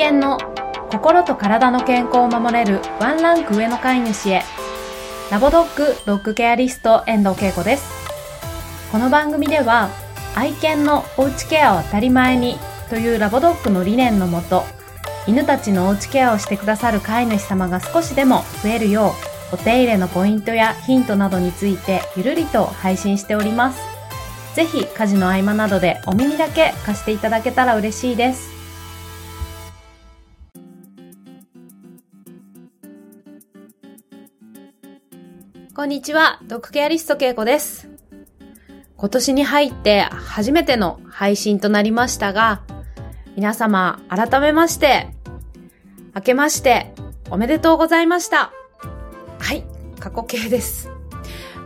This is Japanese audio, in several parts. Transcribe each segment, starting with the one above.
犬の心と体の健康を守れるワンランク上の飼い主へ。ラボドッグドッグケアリスト遠藤恵子です。この番組では愛犬のおうちケアを当たり前にというラボドッグの理念のもと犬たちのおうちケアをしてくださる飼い主様が少しでも増えるようお手入れのポイントやヒントなどについてゆるりと配信しております。ぜひ家事の合間などでお耳だけ貸していただけたら嬉しいです。こんにちは、ドッグケアリストけいこです。今年に入って初めての配信となりましたが、皆様改めまして、明けましておめでとうございました。はい、過去形です。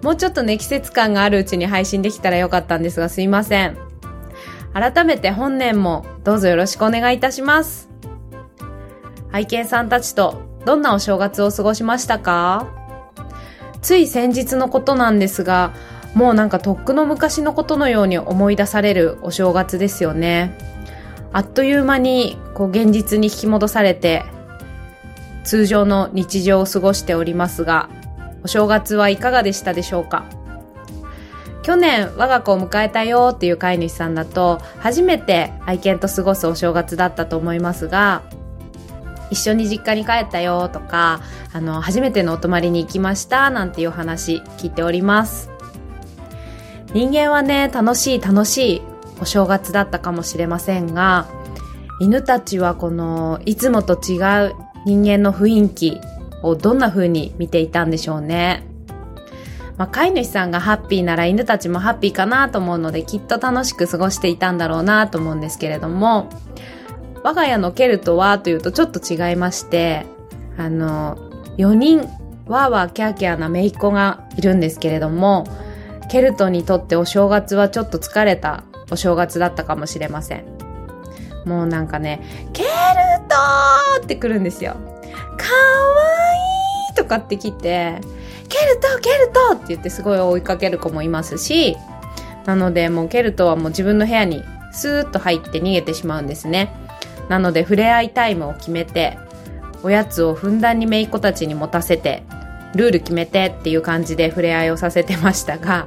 もうちょっとね、季節感があるうちに配信できたらよかったんですがすいません。改めて本年もどうぞよろしくお願いいたします。愛犬さんたちとどんなお正月を過ごしましたか？つい先日のことなんですが、もうなんかとっくの昔のことのように思い出されるお正月ですよね。あっという間にこう現実に引き戻されて、通常の日常を過ごしておりますが、お正月はいかがでしたでしょうか？去年我が子を迎えたよっていう飼い主さんだと、初めて愛犬と過ごすお正月だったと思いますが、一緒に実家に帰ったよとか、あの、初めてのお泊まりに行きましたなんていう話聞いております。人間はね、楽しい楽しいお正月だったかもしれませんが、犬たちはこの、いつもと違う人間の雰囲気をどんな風に見ていたんでしょうね。まあ、飼い主さんがハッピーなら犬たちもハッピーかなと思うので、きっと楽しく過ごしていたんだろうなと思うんですけれども、我が家のケルトはというとちょっと違いまして、あの、4人、わーわーキャーキャーな姪っ子がいるんですけれども、ケルトにとってお正月はちょっと疲れたお正月だったかもしれません。もうなんかね、ケルトーって来るんですよ。かわいいとかって来て、ケルトケルトって言ってすごい追いかける子もいますし、なのでもうケルトはもう自分の部屋にスーッと入って逃げてしまうんですね。なので触れ合いタイムを決めて、おやつをふんだんに姪っ子たちに持たせて、ルール決めてっていう感じで触れ合いをさせてましたが、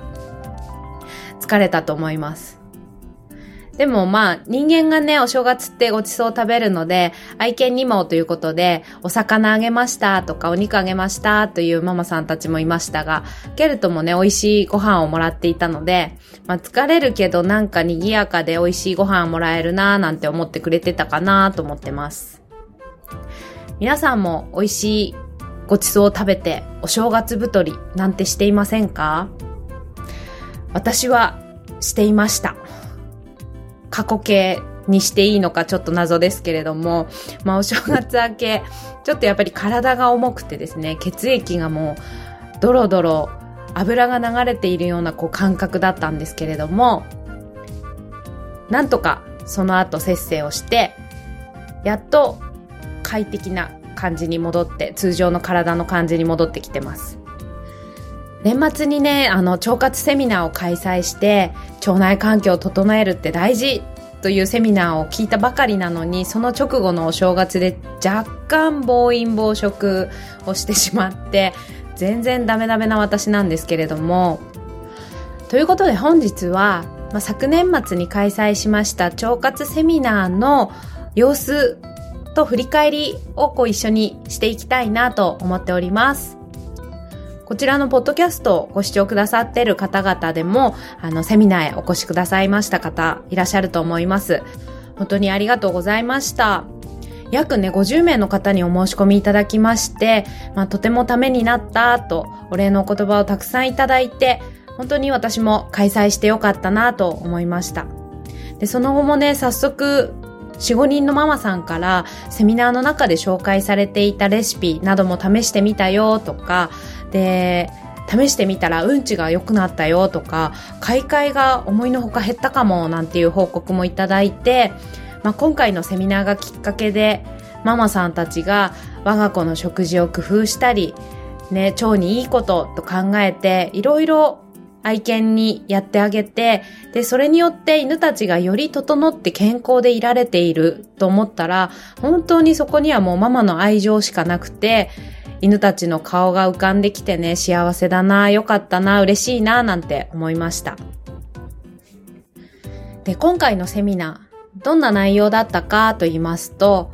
疲れたと思います。でもまあ人間がね、お正月ってごちそう食べるので、愛犬にもということで、お魚あげましたとかお肉あげましたというママさんたちもいましたが、ケルトもね、美味しいご飯をもらっていたので、まあ疲れるけどなんか賑やかで美味しいご飯もらえるなーなんて思ってくれてたかなと思ってます。皆さんも美味しいごちそうを食べてお正月太りなんてしていませんか？私はしていました。過去形にしていいのかちょっと謎ですけれども、まあお正月明け、ちょっとやっぱり体が重くてですね、血液がもうドロドロ油が流れているようなこう感覚だったんですけれども、なんとかその後節制をして、やっと快適な感じに戻って、通常の体の感じに戻ってきてます。年末にね、あの、腸活セミナーを開催して、腸内環境を整えるって大事というセミナーを聞いたばかりなのに、その直後のお正月で若干暴飲暴食をしてしまって、全然ダメダメな私なんですけれども、ということで本日は、まあ、昨年末に開催しました腸活セミナーの様子と振り返りをこう一緒にしていきたいなと思っております。こちらのポッドキャストをご視聴くださっている方々でも、あの、セミナーへお越しくださいました方いらっしゃると思います。本当にありがとうございました。約ね、50名の方にお申し込みいただきまして、まあ、とてもためになったと、お礼のお言葉をたくさんいただいて、本当に私も開催してよかったなと思いました。で、その後もね、早速、4、5人のママさんからセミナーの中で紹介されていたレシピなども試してみたよとか、で、試してみたらうんちが良くなったよとか、買い替えが思いのほか減ったかもなんていう報告もいただいて、まあ、今回のセミナーがきっかけで、ママさんたちが我が子の食事を工夫したり、ね、腸にいいことと考えて、いろいろ愛犬にやってあげて、で、それによって犬たちがより整って健康でいられていると思ったら、本当にそこにはもうママの愛情しかなくて、犬たちの顔が浮かんできてね、幸せだな、よかったな、嬉しいな、なんて思いました。で、今回のセミナー、どんな内容だったかと言いますと、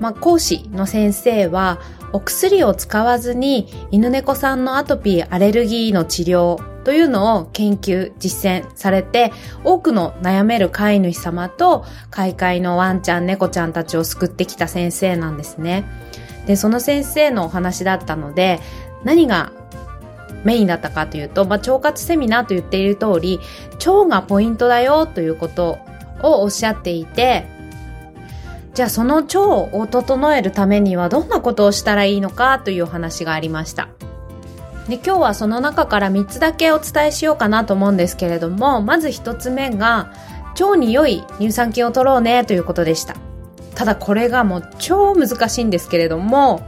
まあ、講師の先生は、お薬を使わずに犬猫さんのアトピーアレルギーの治療というのを研究、実践されて、多くの悩める飼い主様と、飼い飼いのワンちゃん、猫ちゃんたちを救ってきた先生なんですね。で、その先生のお話だったので、何がメインだったかというと、まあ、腸活セミナーと言っている通り、腸がポイントだよということをおっしゃっていて、じゃあその腸を整えるためにはどんなことをしたらいいのかというお話がありました。で今日はその中から3つだけお伝えしようかなと思うんですけれども、まず1つ目が、腸に良い乳酸菌を取ろうねということでした。ただこれがもう超難しいんですけれども、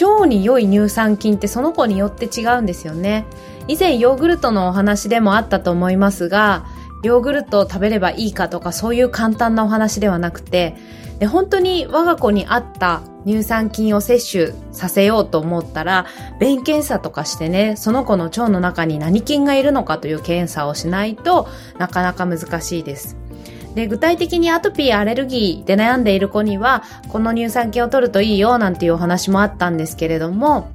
腸に良い乳酸菌ってその子によって違うんですよね。以前ヨーグルトのお話でもあったと思いますが、ヨーグルトを食べればいいかとかそういう簡単なお話ではなくて、で本当に我が子に合った乳酸菌を摂取させようと思ったら、便検査とかしてね、その子の腸の中に何菌がいるのかという検査をしないとなかなか難しいです。で、具体的にアトピー、アレルギーで悩んでいる子には、この乳酸菌を取るといいよなんていうお話もあったんですけれども、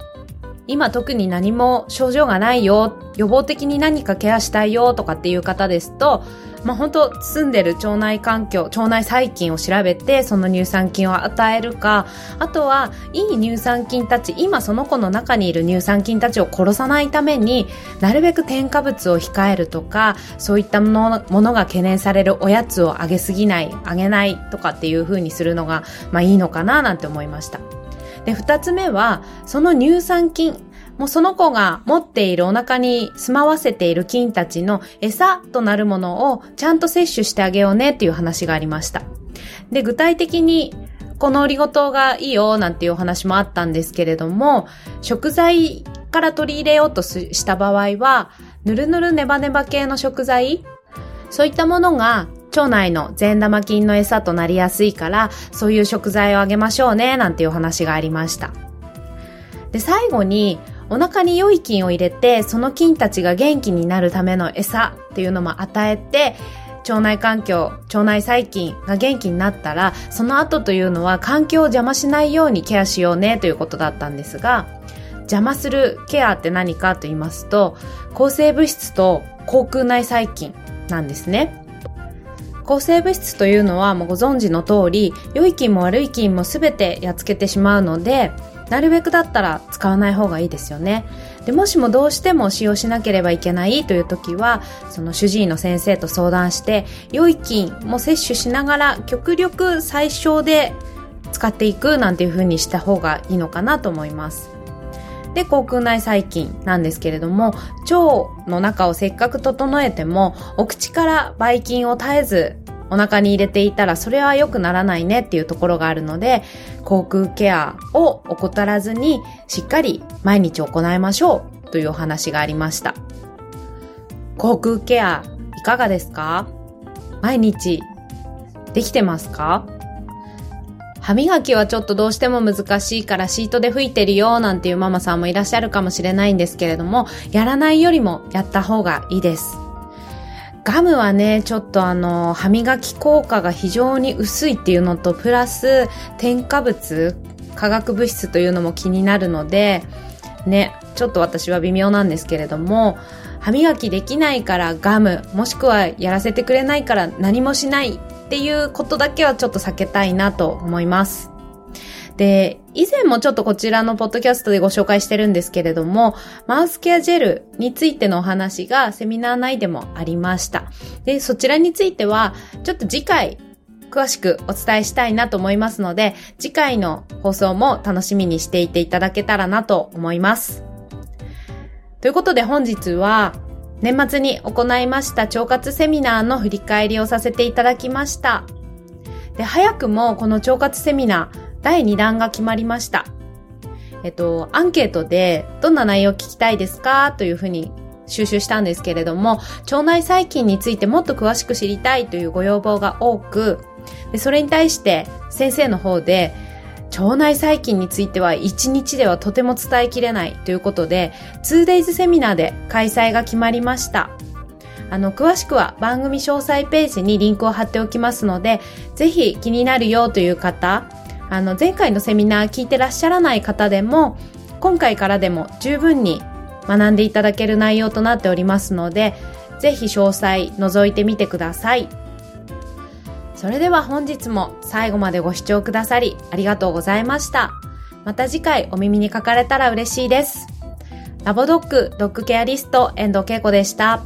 今特に何も症状がないよ、予防的に何かケアしたいよとかっていう方ですと、まあ、本当住んでる腸内環境、腸内細菌を調べて、その乳酸菌を与えるか、あとは、いい乳酸菌たち、今その子の中にいる乳酸菌たちを殺さないために、なるべく添加物を控えるとか、そういったものものが懸念されるおやつをあげすぎない、あげないとかっていう風にするのが、まあいいのかななんて思いました。で、二つ目は、その乳酸菌、もうその子が持っているお腹に住まわせている菌たちの餌となるものをちゃんと摂取してあげようねっていう話がありました。で、具体的にこのオリゴ糖がいいよなんていうお話もあったんですけれども、食材から取り入れようとした場合は、ぬるぬるネバネバ系の食材、そういったものが腸内の善玉菌の餌となりやすいから、そういう食材をあげましょうね、なんていうお話がありました。で、最後に、お腹に良い菌を入れて、その菌たちが元気になるための餌っていうのも与えて、腸内環境、腸内細菌が元気になったら、その後というのは環境を邪魔しないようにケアしようねということだったんですが、邪魔するケアって何かと言いますと、抗生物質と口腔内細菌なんですね。抗生物質というのはもうご存知の通り、良い菌も悪い菌も全てやっつけてしまうので、なるべくだったら使わない方がいいですよね。で、もしもどうしても使用しなければいけないという時は、その主治医の先生と相談して、良い菌も摂取しながら極力最小で使っていくなんていう風にした方がいいのかなと思います。で、口腔内細菌なんですけれども、腸の中をせっかく整えても、お口からばい菌を絶えずお腹に入れていたらそれは良くならないねっていうところがあるので、口腔ケアを怠らずにしっかり毎日行いましょうというお話がありました。口腔ケアいかがですか？毎日できてますか？歯磨きはちょっとどうしても難しいからシートで拭いてるよなんていうママさんもいらっしゃるかもしれないんですけれども、やらないよりもやった方がいいです。ガムはね、ちょっとあの、歯磨き効果が非常に薄いっていうのと、プラス添加物、化学物質というのも気になるので、ね、ちょっと私は微妙なんですけれども、歯磨きできないからガム、もしくはやらせてくれないから何もしないっていうことだけはちょっと避けたいなと思います。で、以前もちょっとこちらのポッドキャストでご紹介してるんですけれども、マウスケアジェルについてのお話がセミナー内でもありました。で、そちらについては、ちょっと次回、詳しくお伝えしたいなと思いますので、次回の放送も楽しみにしていていただけたらなと思います。ということで本日は、年末に行いました腸活セミナーの振り返りをさせていただきました。で、早くもこの腸活セミナー、第2弾が決まりました。えっと、アンケートでどんな内容を聞きたいですかというふうに収集したんですけれども、腸内細菌についてもっと詳しく知りたいというご要望が多く、でそれに対して先生の方で、腸内細菌については1日ではとても伝えきれないということで 2days セミナーで開催が決まりました。あの、詳しくは番組詳細ページにリンクを貼っておきますので、ぜひ気になるよという方、あの、前回のセミナー聞いてらっしゃらない方でも、今回からでも十分に学んでいただける内容となっておりますので、ぜひ詳細覗いてみてください。それでは本日も最後までご視聴くださりありがとうございました。また次回お耳にかかれたら嬉しいです。ラボドッグドッグケアリスト遠藤恵子でした。